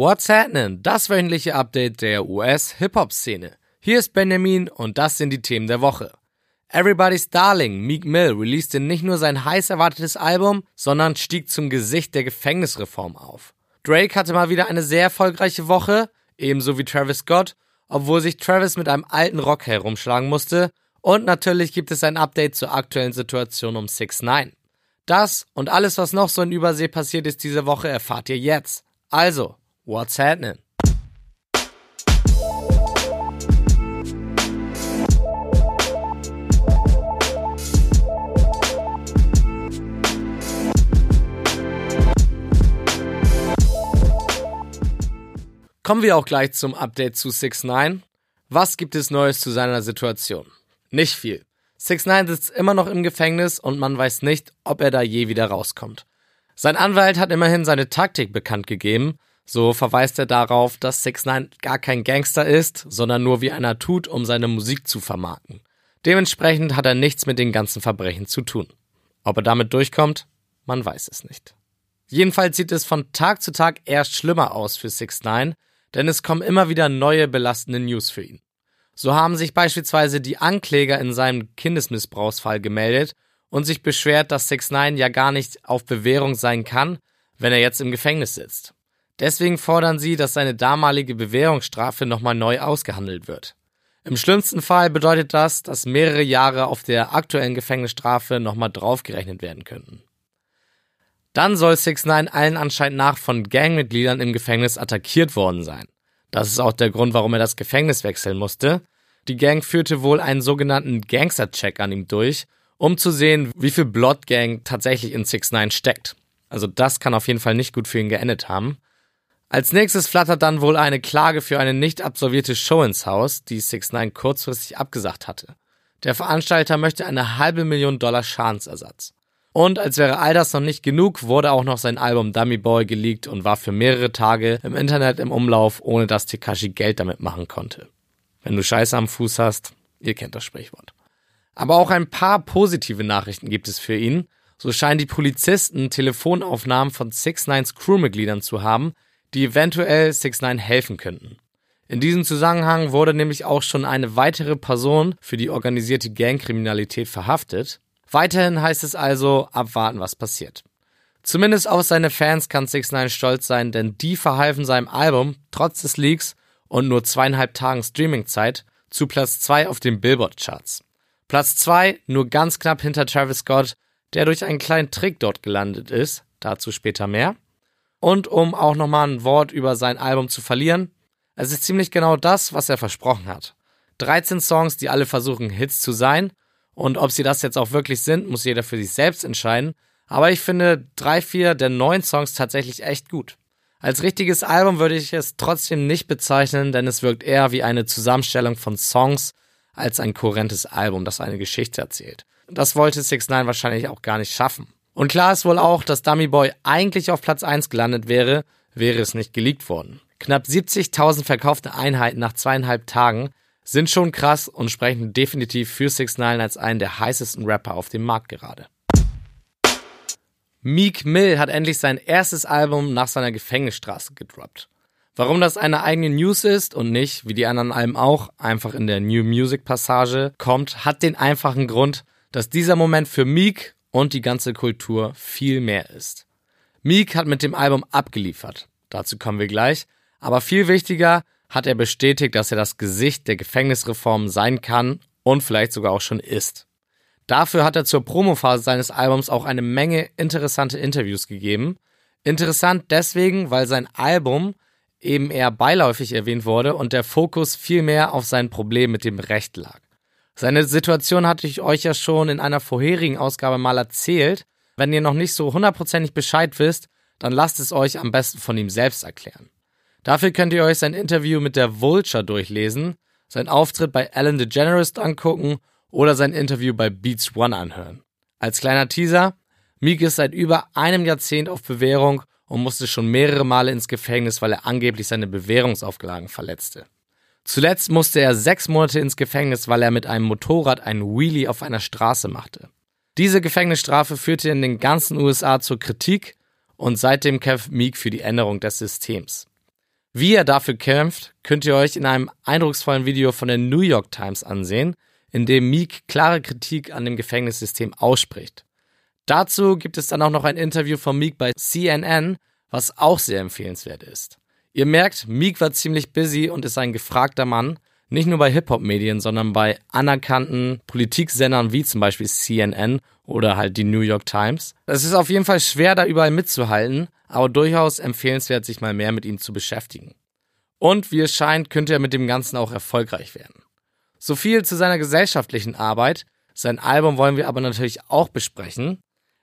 What's happening? Das wöchentliche Update der US-Hip-Hop-Szene. Hier ist Benjamin und das sind die Themen der Woche. Everybody's Darling, Meek Mill, releaste nicht nur sein heiß erwartetes Album, sondern stieg zum Gesicht der Gefängnisreform auf. Drake hatte mal wieder eine sehr erfolgreiche Woche, ebenso wie Travis Scott, obwohl sich Travis mit einem alten Rock herumschlagen musste. Und natürlich gibt es ein Update zur aktuellen Situation um 6 9 Das und alles, was noch so in Übersee passiert ist diese Woche, erfahrt ihr jetzt. Also, what's happening? Kommen wir auch gleich zum Update zu 6 9 Was gibt es Neues zu seiner Situation? Nicht viel. 6 9 sitzt immer noch im Gefängnis und man weiß nicht, ob er da je wieder rauskommt. Sein Anwalt hat immerhin seine Taktik bekannt gegeben. So verweist er darauf, dass 6 9 gar kein Gangster ist, sondern nur wie einer tut, um seine Musik zu vermarkten. Dementsprechend hat er nichts mit den ganzen Verbrechen zu tun. Ob er damit durchkommt, man weiß es nicht. Jedenfalls sieht es von Tag zu Tag erst schlimmer aus für 6 9 denn es kommen immer wieder neue belastende News für ihn. So haben sich beispielsweise die Ankläger in seinem Kindesmissbrauchsfall gemeldet und sich beschwert, dass 6 9 ja gar nicht auf Bewährung sein kann, wenn er jetzt im Gefängnis sitzt. Deswegen fordern sie, dass seine damalige Bewährungsstrafe nochmal neu ausgehandelt wird. Im schlimmsten Fall bedeutet das, dass mehrere Jahre auf der aktuellen Gefängnisstrafe nochmal draufgerechnet werden könnten. Dann soll 6 9 allen Anschein nach von Gangmitgliedern im Gefängnis attackiert worden sein. Das ist auch der Grund, warum er das Gefängnis wechseln musste. Die Gang führte wohl einen sogenannten Gangster-Check an ihm durch, um zu sehen, wie viel Blood Gang tatsächlich in 6 9 steckt. Also das kann auf jeden Fall nicht gut für ihn geendet haben. Als nächstes flattert dann wohl eine Klage für eine nicht absolvierte Show ins Haus, die 6 9 kurzfristig abgesagt hatte. Der Veranstalter möchte eine halbe Million Dollar Schadensersatz. Und als wäre all das noch nicht genug, wurde auch noch sein Album Dummy Boy geleakt und war für mehrere Tage im Internet im Umlauf, ohne dass Tekashi Geld damit machen konnte. Wenn du Scheiße am Fuß hast, ihr kennt das Sprichwort. Aber auch ein paar positive Nachrichten gibt es für ihn. So scheinen die Polizisten Telefonaufnahmen von 6 9s Crewmitgliedern zu haben, die eventuell 6 9 helfen könnten. In diesem Zusammenhang wurde nämlich auch schon eine weitere Person für die organisierte Gangkriminalität verhaftet. Weiterhin heißt es also abwarten, was passiert. Zumindest auf seine Fans kann 6 9 stolz sein, denn die verhalfen seinem Album trotz des Leaks und nur zweieinhalb Tagen Streamingzeit zu Platz 2 auf den Billboard-Charts. Platz 2 nur ganz knapp hinter Travis Scott, der durch einen kleinen Trick dort gelandet ist, dazu später mehr. Und um auch nochmal ein Wort über sein Album zu verlieren, es ist ziemlich genau das, was er versprochen hat. 13 Songs, die alle versuchen Hits zu sein und ob sie das jetzt auch wirklich sind, muss jeder für sich selbst entscheiden. Aber ich finde drei, vier der neuen Songs tatsächlich echt gut. Als richtiges Album würde ich es trotzdem nicht bezeichnen, denn es wirkt eher wie eine Zusammenstellung von Songs als ein kohärentes Album, das eine Geschichte erzählt. Das wollte 6 9 wahrscheinlich auch gar nicht schaffen. Und klar ist wohl auch, dass Dummy Boy eigentlich auf Platz 1 gelandet wäre, wäre es nicht geleakt worden. Knapp 70.000 verkaufte Einheiten nach zweieinhalb Tagen sind schon krass und sprechen definitiv für 6 9 als einen der heißesten Rapper auf dem Markt gerade. Meek Mill hat endlich sein erstes Album nach seiner Gefängnisstraße gedroppt. Warum das eine eigene News ist und nicht, wie die anderen Alben auch, einfach in der New Music Passage kommt, hat den einfachen Grund, dass dieser Moment für Meek und die ganze Kultur viel mehr ist. Meek hat mit dem Album abgeliefert. Dazu kommen wir gleich. Aber viel wichtiger, hat er bestätigt, dass er das Gesicht der Gefängnisreform sein kann und vielleicht sogar auch schon ist. Dafür hat er zur Promophase seines Albums auch eine Menge interessante Interviews gegeben. Interessant deswegen, weil sein Album eben eher beiläufig erwähnt wurde und der Fokus viel mehr auf sein Problem mit dem Recht lag. Seine Situation hatte ich euch ja schon in einer vorherigen Ausgabe mal erzählt. Wenn ihr noch nicht so hundertprozentig Bescheid wisst, dann lasst es euch am besten von ihm selbst erklären. Dafür könnt ihr euch sein Interview mit der Vulture durchlesen, sein Auftritt bei Ellen DeGeneres angucken oder sein Interview bei Beats One anhören. Als kleiner Teaser, Meek ist seit über einem Jahrzehnt auf Bewährung und musste schon mehrere Male ins Gefängnis, weil er angeblich seine Bewährungsauflagen verletzte. Zuletzt musste er sechs Monate ins Gefängnis, weil er mit einem Motorrad einen Wheelie auf einer Straße machte. Diese Gefängnisstrafe führte in den ganzen USA zur Kritik und seitdem kämpft Meek für die Änderung des Systems. Wie er dafür kämpft, könnt ihr euch in einem eindrucksvollen Video von der New York Times ansehen, in dem Meek klare Kritik an dem Gefängnissystem ausspricht. Dazu gibt es dann auch noch ein Interview von Meek bei CNN, was auch sehr empfehlenswert ist. Ihr merkt, Meek war ziemlich busy und ist ein gefragter Mann, nicht nur bei Hip-Hop-Medien, sondern bei anerkannten Politiksendern wie zum Beispiel CNN oder halt die New York Times. Es ist auf jeden Fall schwer, da überall mitzuhalten, aber durchaus empfehlenswert, sich mal mehr mit ihm zu beschäftigen. Und wie es scheint, könnte er mit dem Ganzen auch erfolgreich werden. So viel zu seiner gesellschaftlichen Arbeit. Sein Album wollen wir aber natürlich auch besprechen.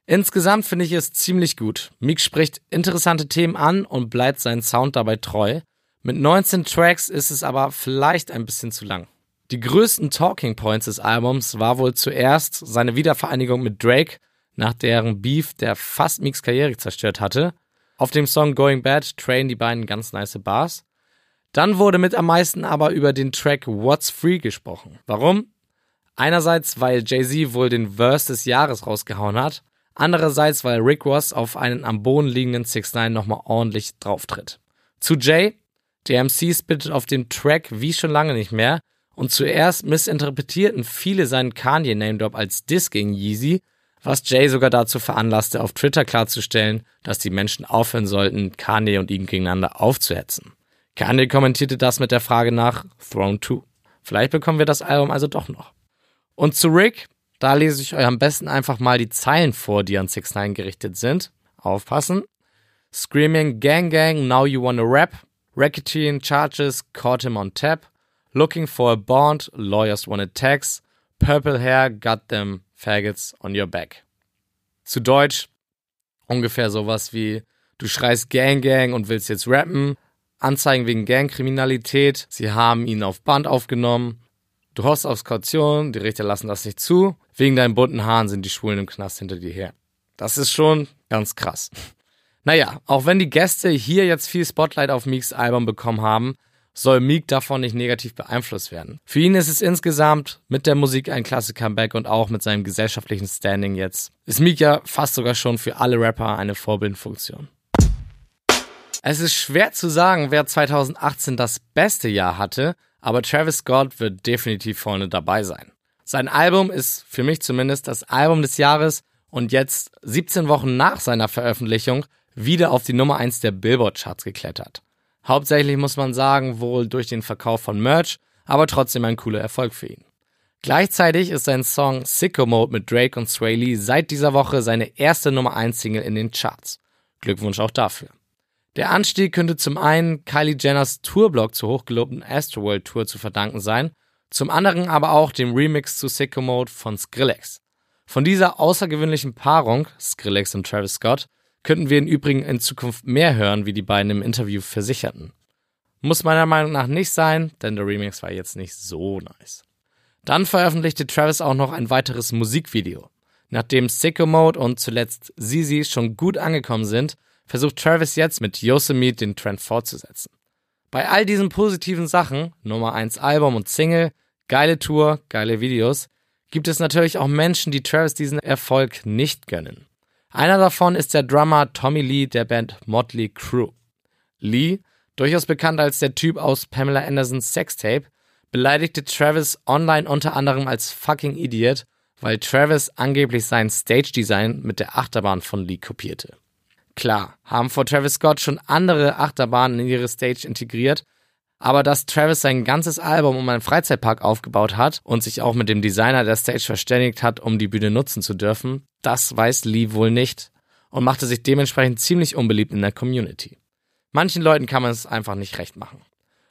Insgesamt finde ich es ziemlich gut. Meek spricht interessante Themen an und bleibt seinen Sound dabei treu. Mit 19 Tracks ist es aber vielleicht ein bisschen zu lang. Die größten Talking Points des Albums war wohl zuerst seine Wiedervereinigung mit Drake, nach deren Beef, der fast Meeks Karriere zerstört hatte. Auf dem Song Going Bad trainen die beiden ganz nice Bars. Dann wurde mit am meisten aber über den Track What's Free gesprochen. Warum? Einerseits, weil Jay-Z wohl den Verse des Jahres rausgehauen hat, andererseits, weil Rick Ross auf einen am Boden liegenden 6 9 nochmal ordentlich drauftritt. Zu Jay, der MC spittet auf dem Track wie schon lange nicht mehr und zuerst missinterpretierten viele seinen Kanye-Name-Drop als Diss gegen Yeezy, was Jay sogar dazu veranlasste, auf Twitter klarzustellen, dass die Menschen aufhören sollten, Kanye und ihn gegeneinander aufzuhetzen. Kanye kommentierte das mit der Frage nach Throne 2. Vielleicht bekommen wir das Album also doch noch. Und zu Rick, da lese ich euch am besten einfach mal die Zeilen vor, die an 6 9 gerichtet sind. Aufpassen. Screaming Gang Gang, now you wanna rap. Racketeering charges caught him on tap. Looking for a bond, lawyers wanted tax. Purple hair got them faggots on your back. Zu Deutsch ungefähr sowas wie du schreist Gang Gang und willst jetzt rappen. Anzeigen wegen Gangkriminalität. Sie haben ihn auf Band aufgenommen. Du hoffst aufs Kaution, die Richter lassen das nicht zu. Wegen deinen bunten Haaren sind die Schwulen im Knast hinter dir her. Das ist schon ganz krass. Naja, auch wenn die Gäste hier jetzt viel Spotlight auf Meeks Album bekommen haben, soll Meek davon nicht negativ beeinflusst werden. Für ihn ist es insgesamt mit der Musik ein klasse Comeback und auch mit seinem gesellschaftlichen Standing jetzt. Ist Meek ja fast sogar schon für alle Rapper eine Vorbildfunktion. Es ist schwer zu sagen, wer 2018 das beste Jahr hatte, aber Travis Scott wird definitiv vorne dabei sein. Sein Album ist für mich zumindest das Album des Jahres und jetzt 17 Wochen nach seiner Veröffentlichung wieder auf die Nummer 1 der Billboard-Charts geklettert. Hauptsächlich muss man sagen, wohl durch den Verkauf von Merch, aber trotzdem ein cooler Erfolg für ihn. Gleichzeitig ist sein Song Sicko Mode mit Drake und Sway Lee seit dieser Woche seine erste Nummer 1 Single in den Charts. Glückwunsch auch dafür. Der Anstieg könnte zum einen Kylie Jenners Tourblock zur hochgelobten Astroworld Tour zu verdanken sein, zum anderen aber auch dem Remix zu Sicko Mode von Skrillex. Von dieser außergewöhnlichen Paarung, Skrillex und Travis Scott, könnten wir im Übrigen in Zukunft mehr hören, wie die beiden im Interview versicherten. Muss meiner Meinung nach nicht sein, denn der Remix war jetzt nicht so nice. Dann veröffentlichte Travis auch noch ein weiteres Musikvideo. Nachdem Sicko Mode und zuletzt Zizi schon gut angekommen sind, versucht Travis jetzt mit Yosemite den Trend fortzusetzen. Bei all diesen positiven Sachen, Nummer 1 Album und Single, geile Tour, geile Videos, gibt es natürlich auch Menschen, die Travis diesen Erfolg nicht gönnen. Einer davon ist der Drummer Tommy Lee der Band Motley Crue. Lee, durchaus bekannt als der Typ aus Pamela Andersons Sextape, beleidigte Travis online unter anderem als fucking Idiot, weil Travis angeblich sein Stage-Design mit der Achterbahn von Lee kopierte. Klar, haben vor Travis Scott schon andere Achterbahnen in ihre Stage integriert, aber dass Travis sein ganzes Album um einen Freizeitpark aufgebaut hat und sich auch mit dem Designer der Stage verständigt hat, um die Bühne nutzen zu dürfen, das weiß Lee wohl nicht und machte sich dementsprechend ziemlich unbeliebt in der Community. Manchen Leuten kann man es einfach nicht recht machen.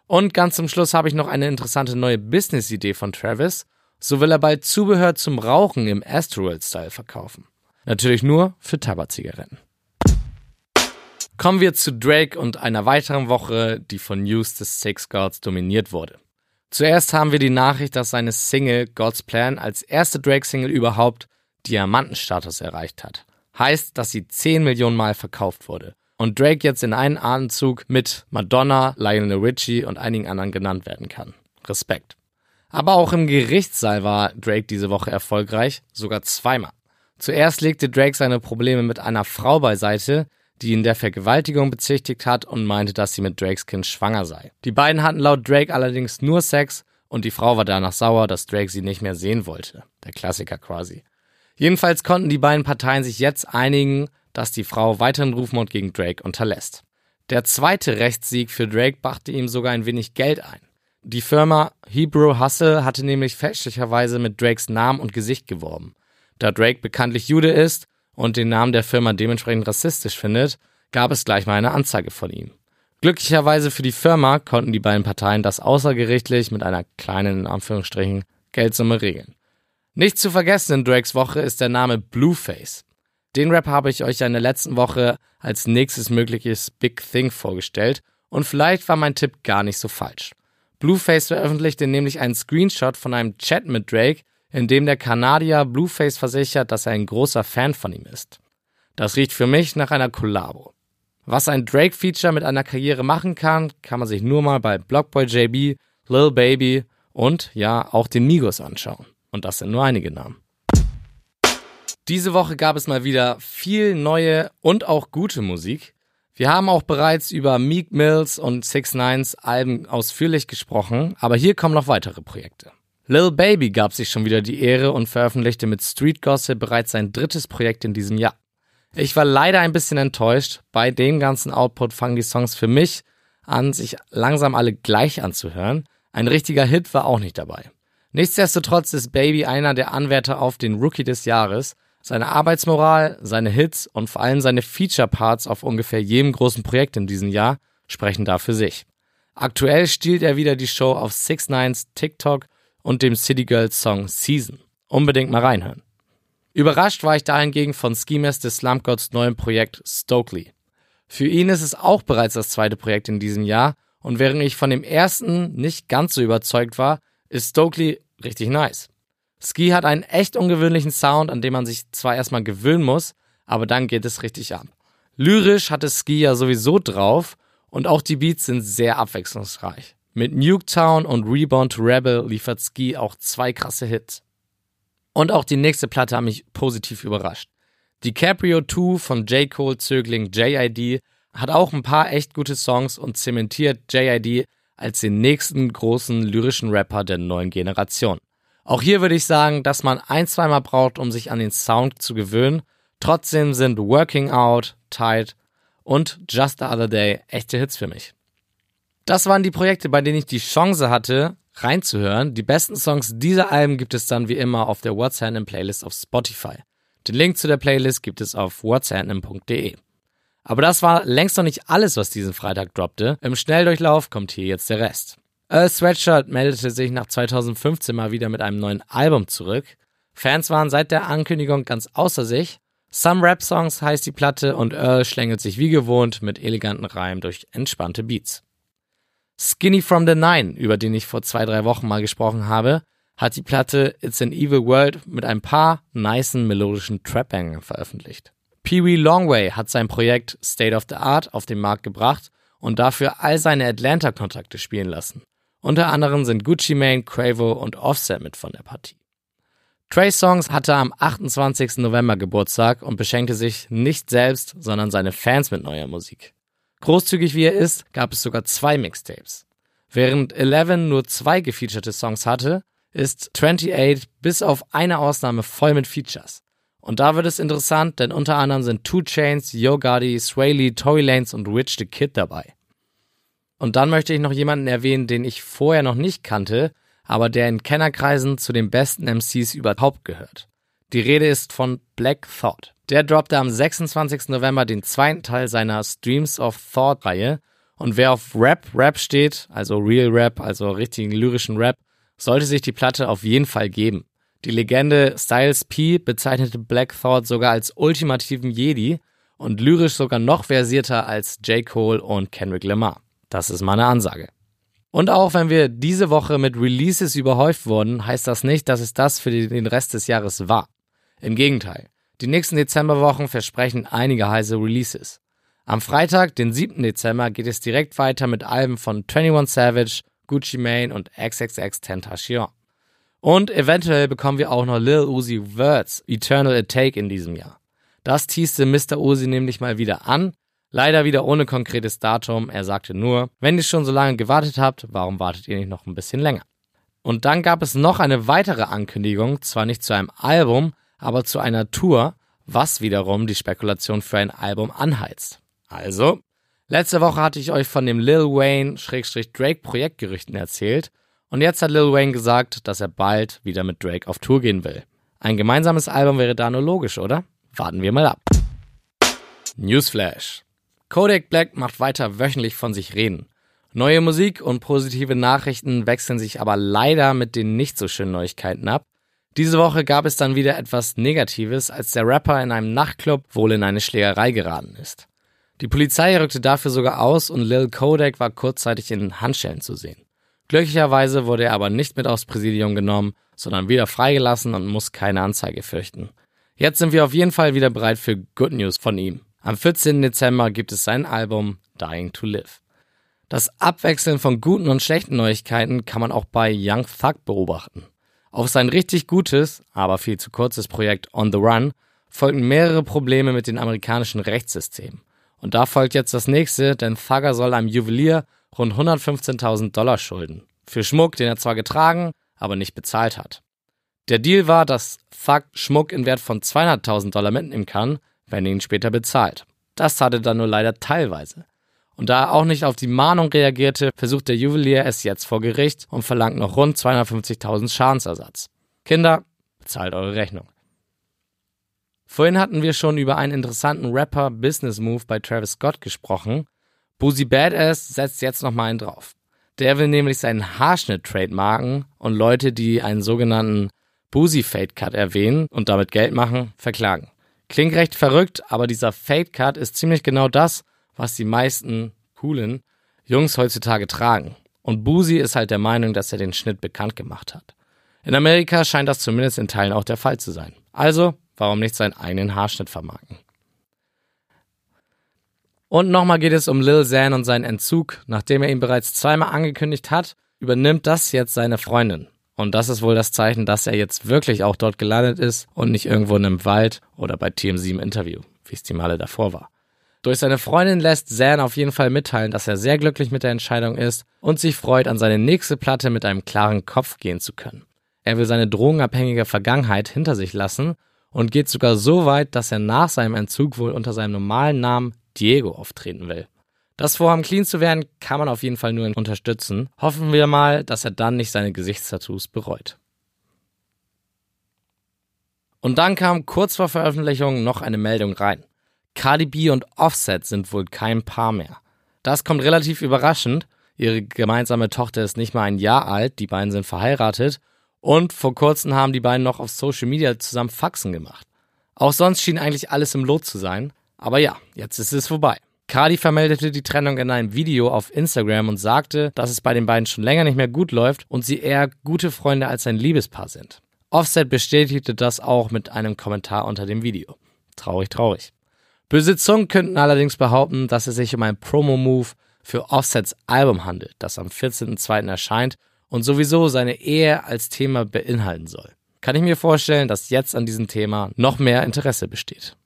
Und ganz zum Schluss habe ich noch eine interessante neue Business-Idee von Travis. So will er bald Zubehör zum Rauchen im Astroworld-Style verkaufen. Natürlich nur für Tabakzigaretten. Kommen wir zu Drake und einer weiteren Woche, die von News des Six Gods dominiert wurde. Zuerst haben wir die Nachricht, dass seine Single God's Plan als erste Drake-Single überhaupt Diamantenstatus erreicht hat. Heißt, dass sie 10 Millionen Mal verkauft wurde. Und Drake jetzt in einen Atemzug mit Madonna, Lionel Richie und einigen anderen genannt werden kann. Respekt. Aber auch im Gerichtssaal war Drake diese Woche erfolgreich, sogar zweimal. Zuerst legte Drake seine Probleme mit einer Frau beiseite, die ihn der Vergewaltigung bezichtigt hat und meinte, dass sie mit Drakes Kind schwanger sei. Die beiden hatten laut Drake allerdings nur Sex und die Frau war danach sauer, dass Drake sie nicht mehr sehen wollte. Der Klassiker quasi. Jedenfalls konnten die beiden Parteien sich jetzt einigen, dass die Frau weiteren Rufmord gegen Drake unterlässt. Der zweite Rechtssieg für Drake brachte ihm sogar ein wenig Geld ein. Die Firma Hebrew Hustle hatte nämlich fälschlicherweise mit Drakes Namen und Gesicht geworben. Da Drake bekanntlich Jude ist und den Namen der Firma dementsprechend rassistisch findet, gab es gleich mal eine Anzeige von ihm. Glücklicherweise für die Firma konnten die beiden Parteien das außergerichtlich mit einer kleinen, in Anführungsstrichen, Geldsumme regeln. Nicht zu vergessen in Drakes Woche ist der Name Blueface. Den Rap habe ich euch ja in der letzten Woche als nächstes mögliches Big Thing vorgestellt und vielleicht war mein Tipp gar nicht so falsch. Blueface veröffentlichte nämlich einen Screenshot von einem Chat mit Drake, in dem der Kanadier Blueface versichert, dass er ein großer Fan von ihm ist. Das riecht für mich nach einer Kollabo. Was ein Drake-Feature mit einer Karriere machen kann, kann man sich nur mal bei Blockboy JB, Lil Baby und ja auch den Migos anschauen. Und das sind nur einige Namen. Diese Woche gab es mal wieder viel neue und auch gute Musik. Wir haben auch bereits über Meek Mills und Six Nines Alben ausführlich gesprochen, aber hier kommen noch weitere Projekte. Lil Baby gab sich schon wieder die Ehre und veröffentlichte mit Street Gossip bereits sein drittes Projekt in diesem Jahr. Ich war leider ein bisschen enttäuscht. Bei dem ganzen Output fangen die Songs für mich an, sich langsam alle gleich anzuhören. Ein richtiger Hit war auch nicht dabei. Nichtsdestotrotz ist Baby einer der Anwärter auf den Rookie des Jahres seine Arbeitsmoral, seine Hits und vor allem seine Feature-Parts auf ungefähr jedem großen Projekt in diesem Jahr sprechen da für sich. Aktuell stiehlt er wieder die Show auf 6 Nines TikTok und dem City Girls Song Season. Unbedingt mal reinhören. Überrascht war ich dahingegen von Schemes des Slump Gods neuem Projekt Stokely. Für ihn ist es auch bereits das zweite Projekt in diesem Jahr und während ich von dem ersten nicht ganz so überzeugt war, ist Stokely richtig nice. Ski hat einen echt ungewöhnlichen Sound, an dem man sich zwar erstmal gewöhnen muss, aber dann geht es richtig ab. Lyrisch hat es Ski ja sowieso drauf und auch die Beats sind sehr abwechslungsreich. Mit Nuketown und Reborn to Rebel liefert Ski auch zwei krasse Hits. Und auch die nächste Platte hat mich positiv überrascht. DiCaprio 2 von J. Cole Zögling JID hat auch ein paar echt gute Songs und zementiert JID als den nächsten großen lyrischen Rapper der neuen Generation. Auch hier würde ich sagen, dass man ein, zweimal braucht, um sich an den Sound zu gewöhnen. Trotzdem sind Working Out, Tight und Just the Other Day echte Hits für mich. Das waren die Projekte, bei denen ich die Chance hatte, reinzuhören. Die besten Songs dieser Alben gibt es dann wie immer auf der What's Happening Playlist auf Spotify. Den Link zu der Playlist gibt es auf whatshappening.de. Aber das war längst noch nicht alles, was diesen Freitag droppte. Im Schnelldurchlauf kommt hier jetzt der Rest. Earl Sweatshirt meldete sich nach 2015 mal wieder mit einem neuen Album zurück. Fans waren seit der Ankündigung ganz außer sich. Some Rap Songs heißt die Platte und Earl schlängelt sich wie gewohnt mit eleganten Reimen durch entspannte Beats. Skinny from the Nine, über den ich vor zwei, drei Wochen mal gesprochen habe, hat die Platte It's an Evil World mit ein paar nicen melodischen Trap-Bangern veröffentlicht. Pee Wee Longway hat sein Projekt State of the Art auf den Markt gebracht und dafür all seine Atlanta-Kontakte spielen lassen. Unter anderem sind Gucci Mane, Quavo und Offset mit von der Partie. Trey Songs hatte am 28. November Geburtstag und beschenkte sich nicht selbst, sondern seine Fans mit neuer Musik. Großzügig wie er ist, gab es sogar zwei Mixtapes. Während Eleven nur zwei gefeaturete Songs hatte, ist 28 bis auf eine Ausnahme voll mit Features. Und da wird es interessant, denn unter anderem sind Two Chains, Yo Gotti, Sway Lee, Tory Lanez und Rich the Kid dabei. Und dann möchte ich noch jemanden erwähnen, den ich vorher noch nicht kannte, aber der in Kennerkreisen zu den besten MCs überhaupt gehört. Die Rede ist von Black Thought. Der droppte am 26. November den zweiten Teil seiner Streams of Thought Reihe und wer auf Rap Rap steht, also Real Rap, also richtigen lyrischen Rap, sollte sich die Platte auf jeden Fall geben. Die Legende Styles P bezeichnete Black Thought sogar als ultimativen Jedi und lyrisch sogar noch versierter als J. Cole und Kendrick Lamar. Das ist meine Ansage. Und auch wenn wir diese Woche mit Releases überhäuft wurden, heißt das nicht, dass es das für den Rest des Jahres war. Im Gegenteil. Die nächsten Dezemberwochen versprechen einige heiße Releases. Am Freitag, den 7. Dezember, geht es direkt weiter mit Alben von 21 Savage, Gucci Mane und XXX Tentacion. Und eventuell bekommen wir auch noch Lil Uzi Words Eternal Attack in diesem Jahr. Das teaste Mr. Uzi nämlich mal wieder an Leider wieder ohne konkretes Datum. Er sagte nur, wenn ihr schon so lange gewartet habt, warum wartet ihr nicht noch ein bisschen länger? Und dann gab es noch eine weitere Ankündigung, zwar nicht zu einem Album, aber zu einer Tour, was wiederum die Spekulation für ein Album anheizt. Also, letzte Woche hatte ich euch von dem Lil Wayne-Drake Projektgerüchten erzählt und jetzt hat Lil Wayne gesagt, dass er bald wieder mit Drake auf Tour gehen will. Ein gemeinsames Album wäre da nur logisch, oder? Warten wir mal ab. Newsflash. Kodak Black macht weiter wöchentlich von sich reden. Neue Musik und positive Nachrichten wechseln sich aber leider mit den nicht so schönen Neuigkeiten ab. Diese Woche gab es dann wieder etwas Negatives, als der Rapper in einem Nachtclub wohl in eine Schlägerei geraten ist. Die Polizei rückte dafür sogar aus und Lil Kodak war kurzzeitig in Handschellen zu sehen. Glücklicherweise wurde er aber nicht mit aufs Präsidium genommen, sondern wieder freigelassen und muss keine Anzeige fürchten. Jetzt sind wir auf jeden Fall wieder bereit für Good News von ihm. Am 14. Dezember gibt es sein Album Dying to Live. Das Abwechseln von guten und schlechten Neuigkeiten kann man auch bei Young Thug beobachten. Auf sein richtig gutes, aber viel zu kurzes Projekt On the Run folgten mehrere Probleme mit dem amerikanischen Rechtssystem. Und da folgt jetzt das nächste, denn Thugger soll einem Juwelier rund 115.000 Dollar schulden. Für Schmuck, den er zwar getragen, aber nicht bezahlt hat. Der Deal war, dass Thug Schmuck in Wert von 200.000 Dollar mitnehmen kann, wenn er ihn später bezahlt. Das tat er dann nur leider teilweise. Und da er auch nicht auf die Mahnung reagierte, versucht der Juwelier es jetzt vor Gericht und verlangt noch rund 250.000 Schadensersatz. Kinder, bezahlt eure Rechnung. Vorhin hatten wir schon über einen interessanten Rapper-Business-Move bei Travis Scott gesprochen. Boozy Badass setzt jetzt nochmal einen drauf. Der will nämlich seinen Haarschnitt trademarken und Leute, die einen sogenannten Boozy Fade Cut erwähnen und damit Geld machen, verklagen. Klingt recht verrückt, aber dieser Fade Cut ist ziemlich genau das, was die meisten coolen Jungs heutzutage tragen. Und Boozy ist halt der Meinung, dass er den Schnitt bekannt gemacht hat. In Amerika scheint das zumindest in Teilen auch der Fall zu sein. Also, warum nicht seinen eigenen Haarschnitt vermarkten? Und nochmal geht es um Lil Xan und seinen Entzug. Nachdem er ihn bereits zweimal angekündigt hat, übernimmt das jetzt seine Freundin. Und das ist wohl das Zeichen, dass er jetzt wirklich auch dort gelandet ist und nicht irgendwo in einem Wald oder bei TMZ im Interview, wie es die Male davor war. Durch seine Freundin lässt Zan auf jeden Fall mitteilen, dass er sehr glücklich mit der Entscheidung ist und sich freut, an seine nächste Platte mit einem klaren Kopf gehen zu können. Er will seine drogenabhängige Vergangenheit hinter sich lassen und geht sogar so weit, dass er nach seinem Entzug wohl unter seinem normalen Namen Diego auftreten will. Das Vorhaben, clean zu werden, kann man auf jeden Fall nur unterstützen. Hoffen wir mal, dass er dann nicht seine Gesichtstattoos bereut. Und dann kam kurz vor Veröffentlichung noch eine Meldung rein. Cardi B und Offset sind wohl kein Paar mehr. Das kommt relativ überraschend. Ihre gemeinsame Tochter ist nicht mal ein Jahr alt, die beiden sind verheiratet und vor kurzem haben die beiden noch auf Social Media zusammen Faxen gemacht. Auch sonst schien eigentlich alles im Lot zu sein. Aber ja, jetzt ist es vorbei. Cardi vermeldete die Trennung in einem Video auf Instagram und sagte, dass es bei den beiden schon länger nicht mehr gut läuft und sie eher gute Freunde als ein Liebespaar sind. Offset bestätigte das auch mit einem Kommentar unter dem Video. Traurig, traurig. Böse Zungen könnten allerdings behaupten, dass es sich um einen Promo-Move für Offsets Album handelt, das am 14.02. erscheint und sowieso seine Ehe als Thema beinhalten soll. Kann ich mir vorstellen, dass jetzt an diesem Thema noch mehr Interesse besteht.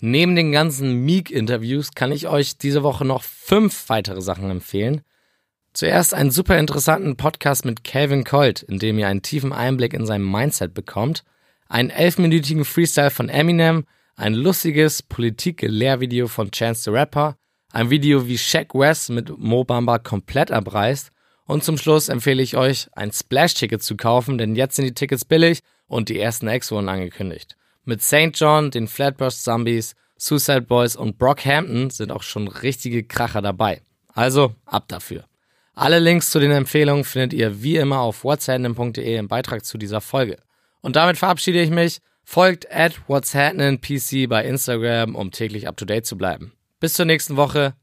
Neben den ganzen Meek-Interviews kann ich euch diese Woche noch fünf weitere Sachen empfehlen. Zuerst einen super interessanten Podcast mit Calvin Colt, in dem ihr einen tiefen Einblick in sein Mindset bekommt, einen elfminütigen Freestyle von Eminem, ein lustiges Politik-Lehrvideo von Chance the Rapper, ein Video wie Shaq West mit Mo Bamba komplett abreißt und zum Schluss empfehle ich euch, ein Splash-Ticket zu kaufen, denn jetzt sind die Tickets billig und die ersten Acts wurden angekündigt. Mit St. John, den Flatbush Zombies, Suicide Boys und Brockhampton sind auch schon richtige Kracher dabei. Also ab dafür. Alle Links zu den Empfehlungen findet ihr wie immer auf whatshappening.de im Beitrag zu dieser Folge. Und damit verabschiede ich mich. Folgt at whatshappeningpc bei Instagram, um täglich up to date zu bleiben. Bis zur nächsten Woche.